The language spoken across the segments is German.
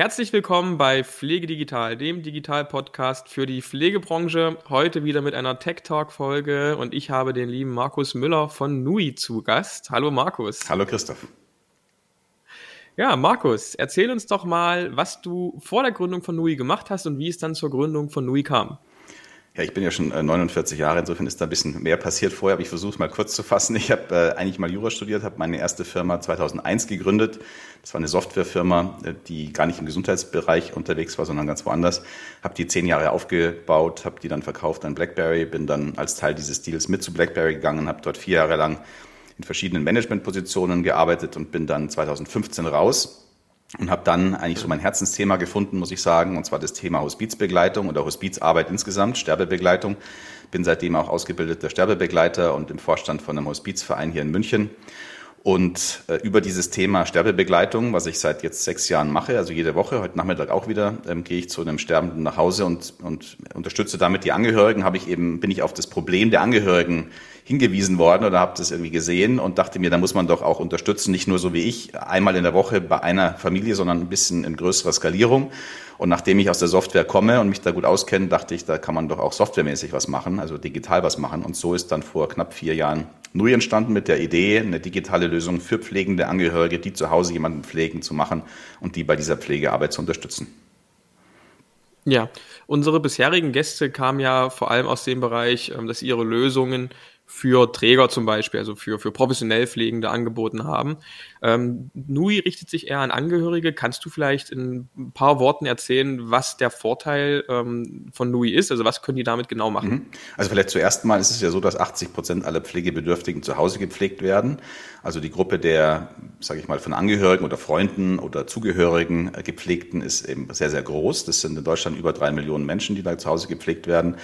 Herzlich willkommen bei Pflege Digital, dem Digital-Podcast für die Pflegebranche. Heute wieder mit einer Tech Talk-Folge und ich habe den lieben Markus Müller von NUI zu Gast. Hallo Markus. Hallo Christoph. Ja, Markus, erzähl uns doch mal, was du vor der Gründung von NUI gemacht hast und wie es dann zur Gründung von NUI kam. Ja, ich bin ja schon 49 äh, Jahre, insofern ist da ein bisschen mehr passiert vorher, aber ich versuche es mal kurz zu fassen. Ich habe äh, eigentlich mal Jura studiert, habe meine erste Firma 2001 gegründet. Das war eine Softwarefirma, äh, die gar nicht im Gesundheitsbereich unterwegs war, sondern ganz woanders. Habe die zehn Jahre aufgebaut, habe die dann verkauft an BlackBerry, bin dann als Teil dieses Deals mit zu BlackBerry gegangen, habe dort vier Jahre lang in verschiedenen Managementpositionen gearbeitet und bin dann 2015 raus und habe dann eigentlich so mein Herzensthema gefunden, muss ich sagen, und zwar das Thema Hospizbegleitung oder Hospizarbeit insgesamt, Sterbebegleitung. Bin seitdem auch ausgebildeter Sterbebegleiter und im Vorstand von einem Hospizverein hier in München. Und äh, über dieses Thema Sterbebegleitung, was ich seit jetzt sechs Jahren mache, also jede Woche, heute Nachmittag auch wieder, ähm, gehe ich zu einem Sterbenden nach Hause und, und unterstütze damit die Angehörigen, habe ich eben, bin ich auf das Problem der Angehörigen hingewiesen worden oder habe das irgendwie gesehen und dachte mir, da muss man doch auch unterstützen, nicht nur so wie ich, einmal in der Woche bei einer Familie, sondern ein bisschen in größerer Skalierung. Und nachdem ich aus der Software komme und mich da gut auskenne, dachte ich, da kann man doch auch softwaremäßig was machen, also digital was machen. Und so ist dann vor knapp vier Jahren Nui entstanden mit der Idee, eine digitale Lösung für pflegende Angehörige, die zu Hause jemanden pflegen, zu machen und die bei dieser Pflegearbeit zu unterstützen. Ja, unsere bisherigen Gäste kamen ja vor allem aus dem Bereich, ähm, dass ihre Lösungen für Träger zum Beispiel, also für, für professionell Pflegende angeboten haben. Ähm, NUI richtet sich eher an Angehörige. Kannst du vielleicht in ein paar Worten erzählen, was der Vorteil ähm, von NUI ist? Also was können die damit genau machen? Mhm. Also vielleicht zuerst mal ist es ja so, dass 80 Prozent aller Pflegebedürftigen zu Hause gepflegt werden. Also die Gruppe der, sage ich mal, von Angehörigen oder Freunden oder Zugehörigen äh, gepflegten ist eben sehr, sehr groß. Das sind in Deutschland über drei Millionen Menschen, die da zu Hause gepflegt werden.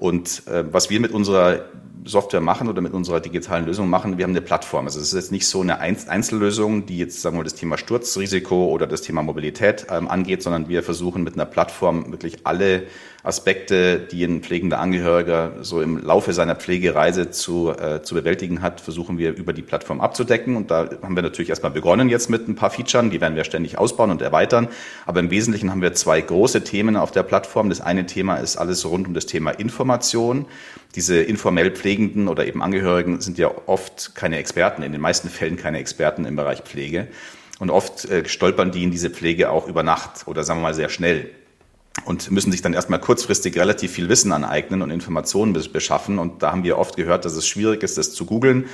Und äh, was wir mit unserer Software machen oder mit unserer digitalen Lösung machen, wir haben eine Plattform. Also es ist jetzt nicht so eine Einzellösung, die jetzt sagen wir das Thema Sturzrisiko oder das Thema Mobilität ähm, angeht, sondern wir versuchen mit einer Plattform wirklich alle Aspekte, die ein pflegender Angehöriger so im Laufe seiner Pflegereise zu, äh, zu bewältigen hat, versuchen wir über die Plattform abzudecken. Und da haben wir natürlich erstmal begonnen jetzt mit ein paar Features, die werden wir ständig ausbauen und erweitern. Aber im Wesentlichen haben wir zwei große Themen auf der Plattform. Das eine Thema ist alles rund um das Thema Information. Diese informell Pflegenden oder eben Angehörigen sind ja oft keine Experten, in den meisten Fällen keine Experten im Bereich Pflege. Und oft äh, stolpern die in diese Pflege auch über Nacht oder sagen wir mal sehr schnell und müssen sich dann erstmal kurzfristig relativ viel Wissen aneignen und Informationen beschaffen. Und da haben wir oft gehört, dass es schwierig ist, das zu googeln.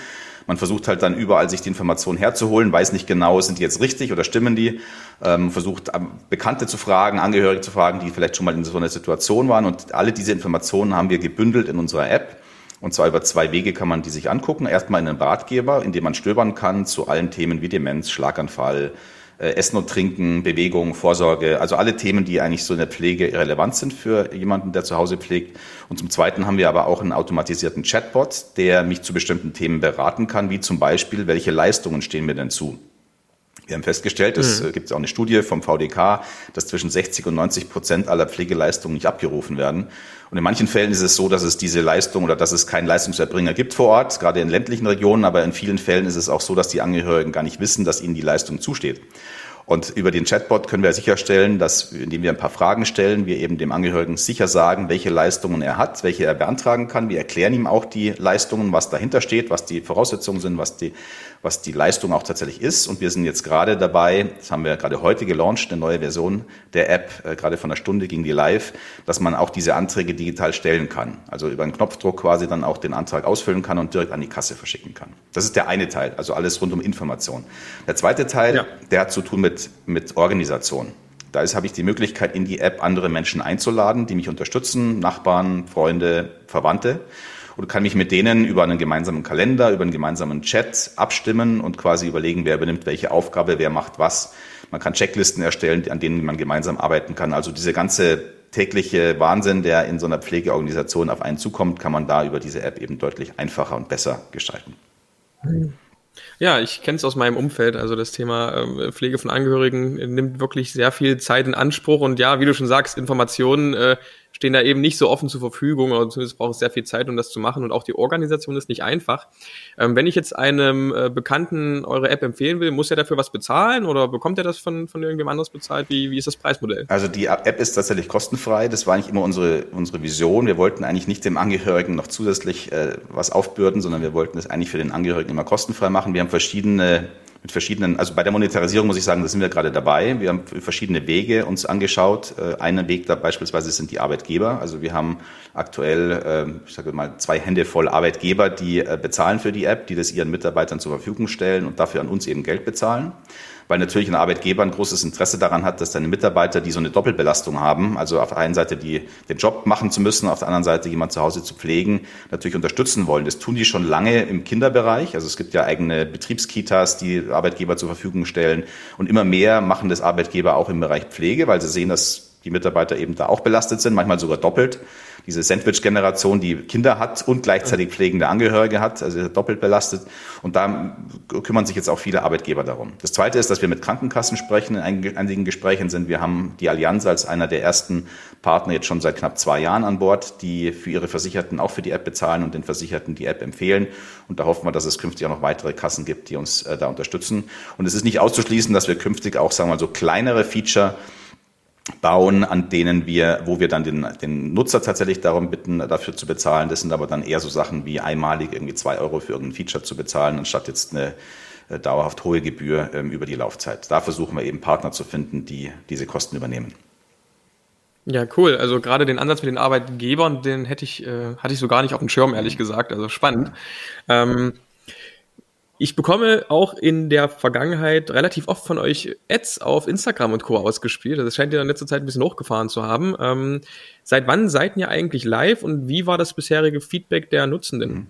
Man versucht halt dann überall sich die Informationen herzuholen, weiß nicht genau, sind die jetzt richtig oder stimmen die, ähm, versucht ähm, Bekannte zu fragen, Angehörige zu fragen, die vielleicht schon mal in so einer Situation waren. Und alle diese Informationen haben wir gebündelt in unserer App. Und zwar über zwei Wege kann man die sich angucken. Erstmal in einem Ratgeber, in dem man stöbern kann zu allen Themen wie Demenz, Schlaganfall, Essen und Trinken, Bewegung, Vorsorge, also alle Themen, die eigentlich so in der Pflege relevant sind für jemanden, der zu Hause pflegt. Und zum Zweiten haben wir aber auch einen automatisierten Chatbot, der mich zu bestimmten Themen beraten kann, wie zum Beispiel, welche Leistungen stehen mir denn zu? Wir haben festgestellt, es mhm. gibt auch eine Studie vom VDK, dass zwischen 60 und 90 Prozent aller Pflegeleistungen nicht abgerufen werden. Und in manchen Fällen ist es so, dass es diese Leistung oder dass es keinen Leistungserbringer gibt vor Ort, gerade in ländlichen Regionen, aber in vielen Fällen ist es auch so, dass die Angehörigen gar nicht wissen, dass ihnen die Leistung zusteht. Und über den Chatbot können wir sicherstellen, dass, indem wir ein paar Fragen stellen, wir eben dem Angehörigen sicher sagen, welche Leistungen er hat, welche er beantragen kann. Wir erklären ihm auch die Leistungen, was dahinter steht, was die Voraussetzungen sind, was die, was die Leistung auch tatsächlich ist. Und wir sind jetzt gerade dabei, das haben wir gerade heute gelauncht, eine neue Version der App, äh, gerade von einer Stunde ging die live, dass man auch diese Anträge digital stellen kann. Also über einen Knopfdruck quasi dann auch den Antrag ausfüllen kann und direkt an die Kasse verschicken kann. Das ist der eine Teil, also alles rund um Information. Der zweite Teil, ja. der hat zu tun mit mit, mit Organisation. Da habe ich die Möglichkeit, in die App andere Menschen einzuladen, die mich unterstützen, Nachbarn, Freunde, Verwandte. Und kann mich mit denen über einen gemeinsamen Kalender, über einen gemeinsamen Chat abstimmen und quasi überlegen, wer übernimmt welche Aufgabe, wer macht was. Man kann Checklisten erstellen, an denen man gemeinsam arbeiten kann. Also diese ganze tägliche Wahnsinn, der in so einer Pflegeorganisation auf einen zukommt, kann man da über diese App eben deutlich einfacher und besser gestalten. Mhm. Ja, ich kenne es aus meinem Umfeld. Also das Thema äh, Pflege von Angehörigen nimmt wirklich sehr viel Zeit in Anspruch. Und ja, wie du schon sagst, Informationen, äh, stehen da eben nicht so offen zur Verfügung oder zumindest braucht es sehr viel Zeit, um das zu machen und auch die Organisation ist nicht einfach. Ähm, wenn ich jetzt einem äh, Bekannten eure App empfehlen will, muss er dafür was bezahlen oder bekommt er das von, von irgendjemand anders bezahlt? Wie, wie ist das Preismodell? Also die App ist tatsächlich kostenfrei. Das war nicht immer unsere, unsere Vision. Wir wollten eigentlich nicht dem Angehörigen noch zusätzlich äh, was aufbürden, sondern wir wollten es eigentlich für den Angehörigen immer kostenfrei machen. Wir haben verschiedene mit verschiedenen, also bei der Monetarisierung muss ich sagen, da sind wir gerade dabei. Wir haben verschiedene Wege uns angeschaut. Äh, Ein Weg da beispielsweise sind die Arbeitgeber. Also wir haben aktuell, ähm, ich sage mal, zwei Hände voll Arbeitgeber, die äh, bezahlen für die App, die das ihren Mitarbeitern zur Verfügung stellen und dafür an uns eben Geld bezahlen weil natürlich ein Arbeitgeber ein großes Interesse daran hat, dass deine Mitarbeiter, die so eine Doppelbelastung haben, also auf der einen Seite die, den Job machen zu müssen, auf der anderen Seite jemand zu Hause zu pflegen, natürlich unterstützen wollen. Das tun die schon lange im Kinderbereich. Also es gibt ja eigene Betriebskitas, die Arbeitgeber zur Verfügung stellen. Und immer mehr machen das Arbeitgeber auch im Bereich Pflege, weil sie sehen, dass die Mitarbeiter eben da auch belastet sind, manchmal sogar doppelt diese Sandwich-Generation, die Kinder hat und gleichzeitig pflegende Angehörige hat, also doppelt belastet. Und da kümmern sich jetzt auch viele Arbeitgeber darum. Das Zweite ist, dass wir mit Krankenkassen sprechen. In einigen Gesprächen sind wir haben die Allianz als einer der ersten Partner jetzt schon seit knapp zwei Jahren an Bord, die für ihre Versicherten auch für die App bezahlen und den Versicherten die App empfehlen. Und da hoffen wir, dass es künftig auch noch weitere Kassen gibt, die uns äh, da unterstützen. Und es ist nicht auszuschließen, dass wir künftig auch, sagen wir mal, so kleinere Feature bauen, an denen wir, wo wir dann den, den Nutzer tatsächlich darum bitten, dafür zu bezahlen. Das sind aber dann eher so Sachen wie einmalig irgendwie zwei Euro für irgendein Feature zu bezahlen, anstatt jetzt eine äh, dauerhaft hohe Gebühr ähm, über die Laufzeit. Da versuchen wir eben Partner zu finden, die diese Kosten übernehmen. Ja, cool. Also gerade den Ansatz mit den Arbeitgebern, den hätte ich, äh, hatte ich so gar nicht auf dem Schirm, ehrlich gesagt. Also spannend. Ähm, ich bekomme auch in der Vergangenheit relativ oft von euch Ads auf Instagram und Co. ausgespielt. Das scheint ja in letzter Zeit ein bisschen hochgefahren zu haben. Ähm, seit wann seid ihr eigentlich live und wie war das bisherige Feedback der Nutzenden? Mhm.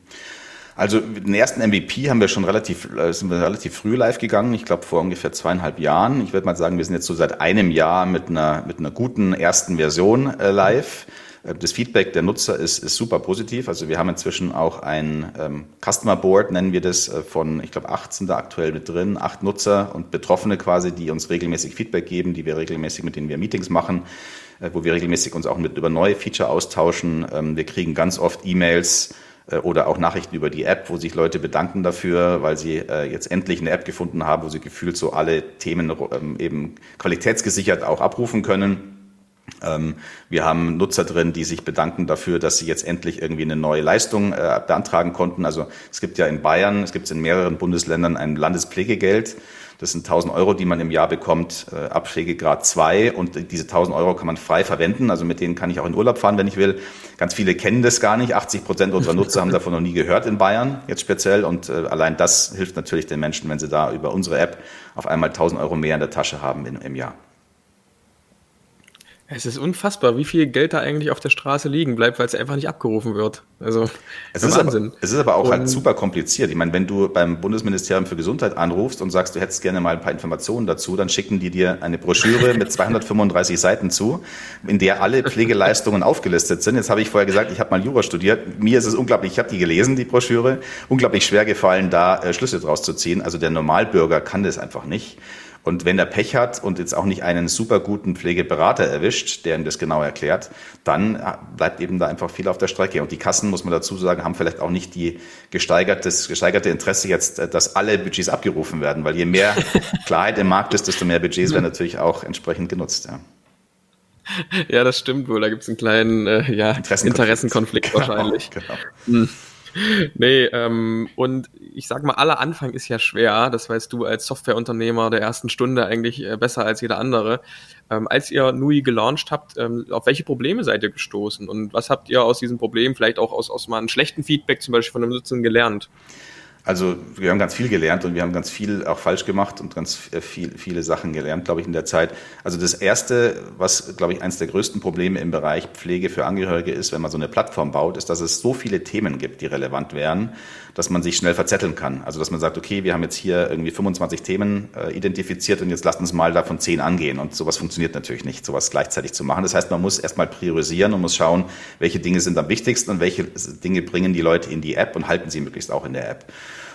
Also den ersten MVP haben wir schon relativ, äh, sind wir relativ früh live gegangen. Ich glaube vor ungefähr zweieinhalb Jahren. Ich würde mal sagen, wir sind jetzt so seit einem Jahr mit einer mit einer guten ersten Version äh, live. Mhm das Feedback der Nutzer ist, ist super positiv. Also wir haben inzwischen auch ein ähm, Customer Board, nennen wir das, äh, von, ich glaube, 18 da aktuell mit drin, acht Nutzer und Betroffene quasi, die uns regelmäßig Feedback geben, die wir regelmäßig, mit denen wir Meetings machen, äh, wo wir regelmäßig uns auch mit über neue Feature austauschen. Ähm, wir kriegen ganz oft E-Mails, äh, oder auch Nachrichten über die App, wo sich Leute bedanken dafür, weil sie äh, jetzt endlich eine App gefunden haben, wo sie gefühlt so alle Themen ähm, eben qualitätsgesichert auch abrufen können. Ähm, wir haben Nutzer drin, die sich bedanken dafür, dass sie jetzt endlich irgendwie eine neue Leistung äh, beantragen konnten. Also es gibt ja in Bayern, es gibt in mehreren Bundesländern ein Landespflegegeld. Das sind 1000 Euro, die man im Jahr bekommt, äh, Abpflegegrad 2. Und diese 1000 Euro kann man frei verwenden. Also mit denen kann ich auch in Urlaub fahren, wenn ich will. Ganz viele kennen das gar nicht. 80 Prozent unserer Nutzer haben davon noch nie gehört in Bayern, jetzt speziell. Und äh, allein das hilft natürlich den Menschen, wenn sie da über unsere App auf einmal 1000 Euro mehr in der Tasche haben im, im Jahr. Es ist unfassbar, wie viel Geld da eigentlich auf der Straße liegen bleibt, weil es einfach nicht abgerufen wird. Also es ist Wahnsinn. Aber, es ist aber auch halt und, halt super kompliziert. Ich meine, wenn du beim Bundesministerium für Gesundheit anrufst und sagst, du hättest gerne mal ein paar Informationen dazu, dann schicken die dir eine Broschüre mit 235 Seiten zu, in der alle Pflegeleistungen aufgelistet sind. Jetzt habe ich vorher gesagt, ich habe mal Jura studiert. Mir ist es unglaublich, ich habe die gelesen, die Broschüre, unglaublich schwer gefallen, da äh, Schlüsse draus zu ziehen. Also der Normalbürger kann das einfach nicht. Und wenn er Pech hat und jetzt auch nicht einen super guten Pflegeberater erwischt, der ihm das genau erklärt, dann bleibt eben da einfach viel auf der Strecke. Und die Kassen, muss man dazu sagen, haben vielleicht auch nicht die gesteigertes, gesteigerte Interesse jetzt, äh, dass alle Budgets abgerufen werden, weil je mehr Klarheit im Markt ist, desto mehr Budgets werden natürlich auch entsprechend genutzt. Ja. Ja, das stimmt wohl. Da gibt es einen kleinen äh, ja, Interessenkonflikt, Interessenkonflikt genau, wahrscheinlich. Genau. Hm. nee, ähm, und ich sag mal, aller Anfang ist ja schwer. Das weißt du als Softwareunternehmer der ersten Stunde eigentlich äh, besser als jeder andere. Ähm, als ihr Nui gelauncht habt, ähm, auf welche Probleme seid ihr gestoßen? Und was habt ihr aus diesen Problemen, vielleicht auch aus, aus mal einem schlechten Feedback zum Beispiel von einem Nutzern gelernt? Also wir haben ganz viel gelernt und wir haben ganz viel auch falsch gemacht und ganz viel, viele Sachen gelernt, glaube ich, in der Zeit. Also das Erste, was, glaube ich, eines der größten Probleme im Bereich Pflege für Angehörige ist, wenn man so eine Plattform baut, ist, dass es so viele Themen gibt, die relevant wären, dass man sich schnell verzetteln kann. Also dass man sagt, okay, wir haben jetzt hier irgendwie 25 Themen äh, identifiziert und jetzt lasst uns mal davon 10 angehen. Und sowas funktioniert natürlich nicht, sowas gleichzeitig zu machen. Das heißt, man muss erstmal priorisieren und muss schauen, welche Dinge sind am wichtigsten und welche Dinge bringen die Leute in die App und halten sie möglichst auch in der App.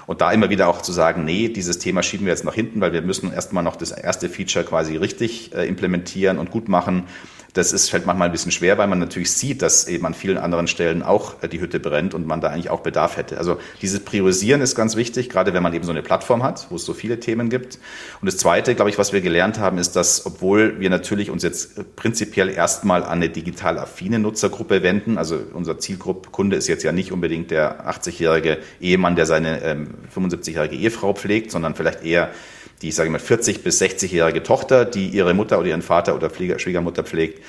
Und da immer wieder auch zu sagen, nee, dieses Thema schieben wir jetzt nach hinten, weil wir müssen erstmal noch das erste Feature quasi richtig äh, implementieren und gut machen. Das ist, fällt manchmal ein bisschen schwer, weil man natürlich sieht, dass eben an vielen anderen Stellen auch äh, die Hütte brennt und man da eigentlich auch Bedarf hätte. Also dieses Priorisieren ist ganz wichtig, gerade wenn man eben so eine Plattform hat, wo es so viele Themen gibt. Und das Zweite, glaube ich, was wir gelernt haben, ist, dass obwohl wir natürlich uns jetzt prinzipiell erstmal an eine digital affine Nutzergruppe wenden, also unser Zielgruppe ist jetzt ja nicht unbedingt der 80-jährige Ehemann, der seine ähm, 75-jährige Ehefrau pflegt, sondern vielleicht eher die, sage ich mal, 40 bis 60-jährige Tochter, die ihre Mutter oder ihren Vater oder Pfleger, Schwiegermutter pflegt.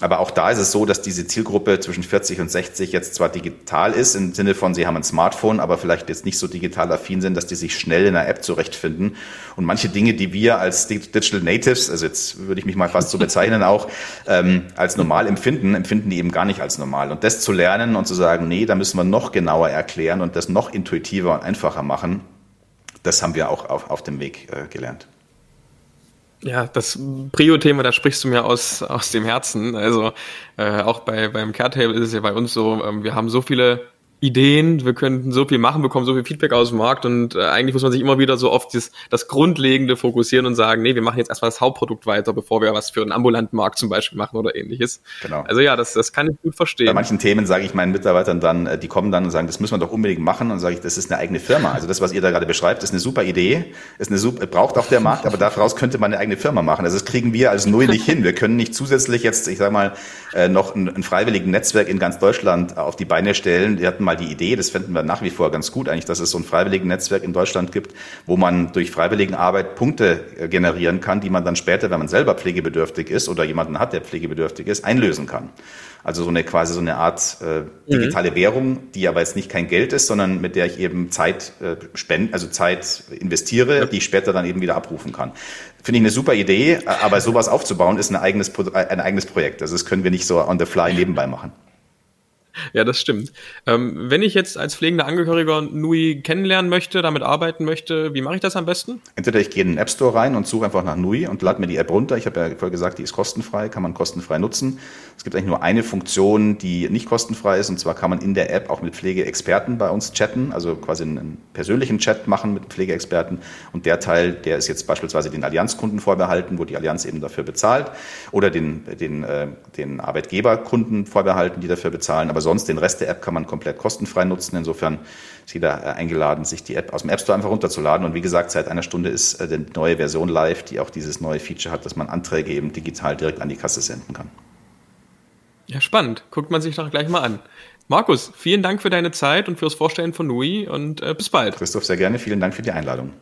Aber auch da ist es so, dass diese Zielgruppe zwischen 40 und 60 jetzt zwar digital ist, im Sinne von, sie haben ein Smartphone, aber vielleicht jetzt nicht so digital affin sind, dass die sich schnell in einer App zurechtfinden. Und manche Dinge, die wir als Digital Natives, also jetzt würde ich mich mal fast so bezeichnen, auch ähm, als normal empfinden, empfinden die eben gar nicht als normal. Und das zu lernen und zu sagen, nee, da müssen wir noch genauer erklären und das noch intuitiver und einfacher machen, das haben wir auch auf, auf dem Weg äh, gelernt. Ja, das Prio-Thema, da sprichst du mir aus, aus dem Herzen. Also äh, auch bei beim Caretable ist es ja bei uns so, ähm, wir haben so viele Ideen, wir könnten so viel machen, bekommen so viel Feedback aus dem Markt und äh, eigentlich muss man sich immer wieder so oft das, das Grundlegende fokussieren und sagen, nee, wir machen jetzt erstmal das Hauptprodukt weiter, bevor wir was für einen ambulanten Markt zum Beispiel machen oder ähnliches. Genau. Also ja, das, das kann ich gut verstehen. Bei manchen Themen sage ich meinen Mitarbeitern dann, äh, die kommen dann und sagen, das müssen wir doch unbedingt machen und sage ich, das ist eine eigene Firma. Also das, was ihr da gerade beschreibt, ist eine super Idee, ist eine super, braucht auch der Markt, aber daraus könnte man eine eigene Firma machen. Also das kriegen wir als Nui nicht hin. Wir können nicht zusätzlich jetzt, ich sage mal, äh, noch ein, ein freiwilligen Netzwerk in ganz Deutschland auf die Beine stellen. Wir hatten mal die Idee, das fänden wir nach wie vor ganz gut eigentlich, dass es so ein freiwilligen Netzwerk in Deutschland gibt, wo man durch freiwilligen Arbeit Punkte äh, generieren kann, die man dann später, wenn man selber pflegebedürftig ist oder jemanden hat, der pflegebedürftig ist, einlösen kann. Also so eine quasi so eine Art äh, digitale mhm. Währung, die aber jetzt nicht kein Geld ist, sondern mit der ich eben Zeit äh, spende, also Zeit investiere, ja. die ich später dann eben wieder abrufen kann. Finde ich eine super Idee, aber sowas aufzubauen ist ein eigenes, ein eigenes Projekt. Also das können wir nicht so on the fly nebenbei machen. Ja, das stimmt. Ähm, wenn ich jetzt als pflegender Angehöriger Nui kennenlernen möchte, damit arbeiten möchte, wie mache ich das am besten? Entweder ich gehe in den App Store rein und suche einfach nach Nui und lade mir die App runter. Ich habe ja vorher gesagt, die ist kostenfrei, kann man kostenfrei nutzen. Es gibt eigentlich nur eine Funktion, die nicht kostenfrei ist, und zwar kann man in der App auch mit Pflegeexperten bei uns chatten, also quasi einen persönlichen Chat machen mit Pflegeexperten. Und der Teil, der ist jetzt beispielsweise den Allianzkunden vorbehalten, wo die Allianz eben dafür bezahlt, oder den, den, äh, den Arbeitgeberkunden vorbehalten, die dafür bezahlen. Aber sonst den Rest der App kann man komplett kostenfrei nutzen. Insofern ist jeder äh, eingeladen, sich die App aus dem App Store einfach runterzuladen. Und wie gesagt, seit einer Stunde ist äh, die neue Version live, die auch dieses neue Feature hat, dass man Anträge eben digital direkt an die Kasse senden kann. Ja, spannend. Guckt man sich doch gleich mal an. Markus, vielen Dank für deine Zeit und fürs Vorstellen von Nui und äh, bis bald. Christoph, sehr gerne. Vielen Dank für die Einladung.